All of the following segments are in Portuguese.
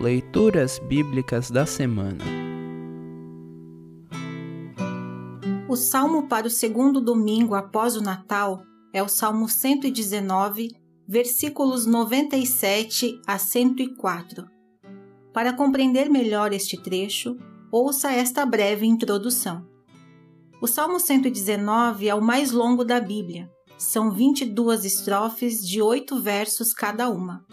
Leituras Bíblicas da Semana. O salmo para o segundo domingo após o Natal é o Salmo 119, versículos 97 a 104. Para compreender melhor este trecho, ouça esta breve introdução. O Salmo 119 é o mais longo da Bíblia. São 22 estrofes de oito versos cada uma.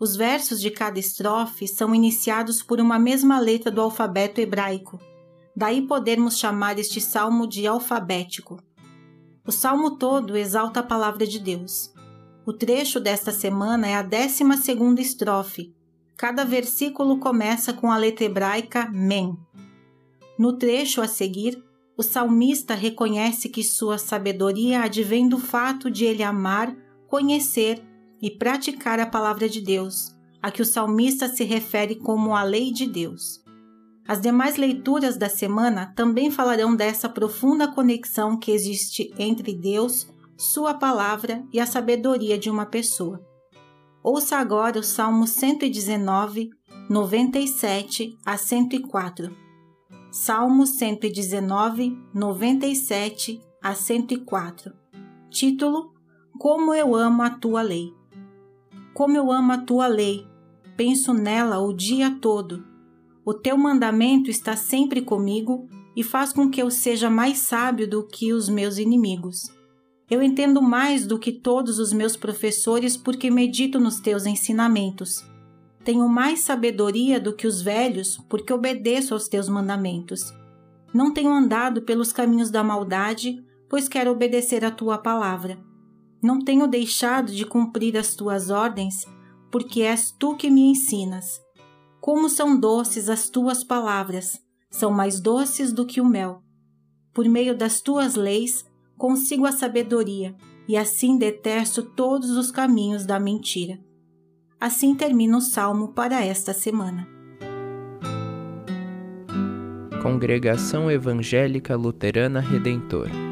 Os versos de cada estrofe são iniciados por uma mesma letra do alfabeto hebraico. Daí podemos chamar este salmo de alfabético. O salmo todo exalta a palavra de Deus. O trecho desta semana é a 12 estrofe. Cada versículo começa com a letra hebraica Men. No trecho a seguir, o salmista reconhece que sua sabedoria advém do fato de ele amar, conhecer e praticar a palavra de Deus, a que o salmista se refere como a lei de Deus. As demais leituras da semana também falarão dessa profunda conexão que existe entre Deus, Sua palavra e a sabedoria de uma pessoa. Ouça agora o Salmo 119, 97 a 104. Salmo 119, 97 a 104. Título: Como eu amo a tua lei. Como eu amo a tua lei, penso nela o dia todo. O teu mandamento está sempre comigo e faz com que eu seja mais sábio do que os meus inimigos. Eu entendo mais do que todos os meus professores porque medito nos teus ensinamentos. Tenho mais sabedoria do que os velhos porque obedeço aos teus mandamentos. Não tenho andado pelos caminhos da maldade, pois quero obedecer à tua palavra. Não tenho deixado de cumprir as tuas ordens, porque és tu que me ensinas. Como são doces as tuas palavras, são mais doces do que o mel. Por meio das tuas leis, consigo a sabedoria, e assim detesto todos os caminhos da mentira. Assim termina o salmo para esta semana. Congregação Evangélica Luterana Redentor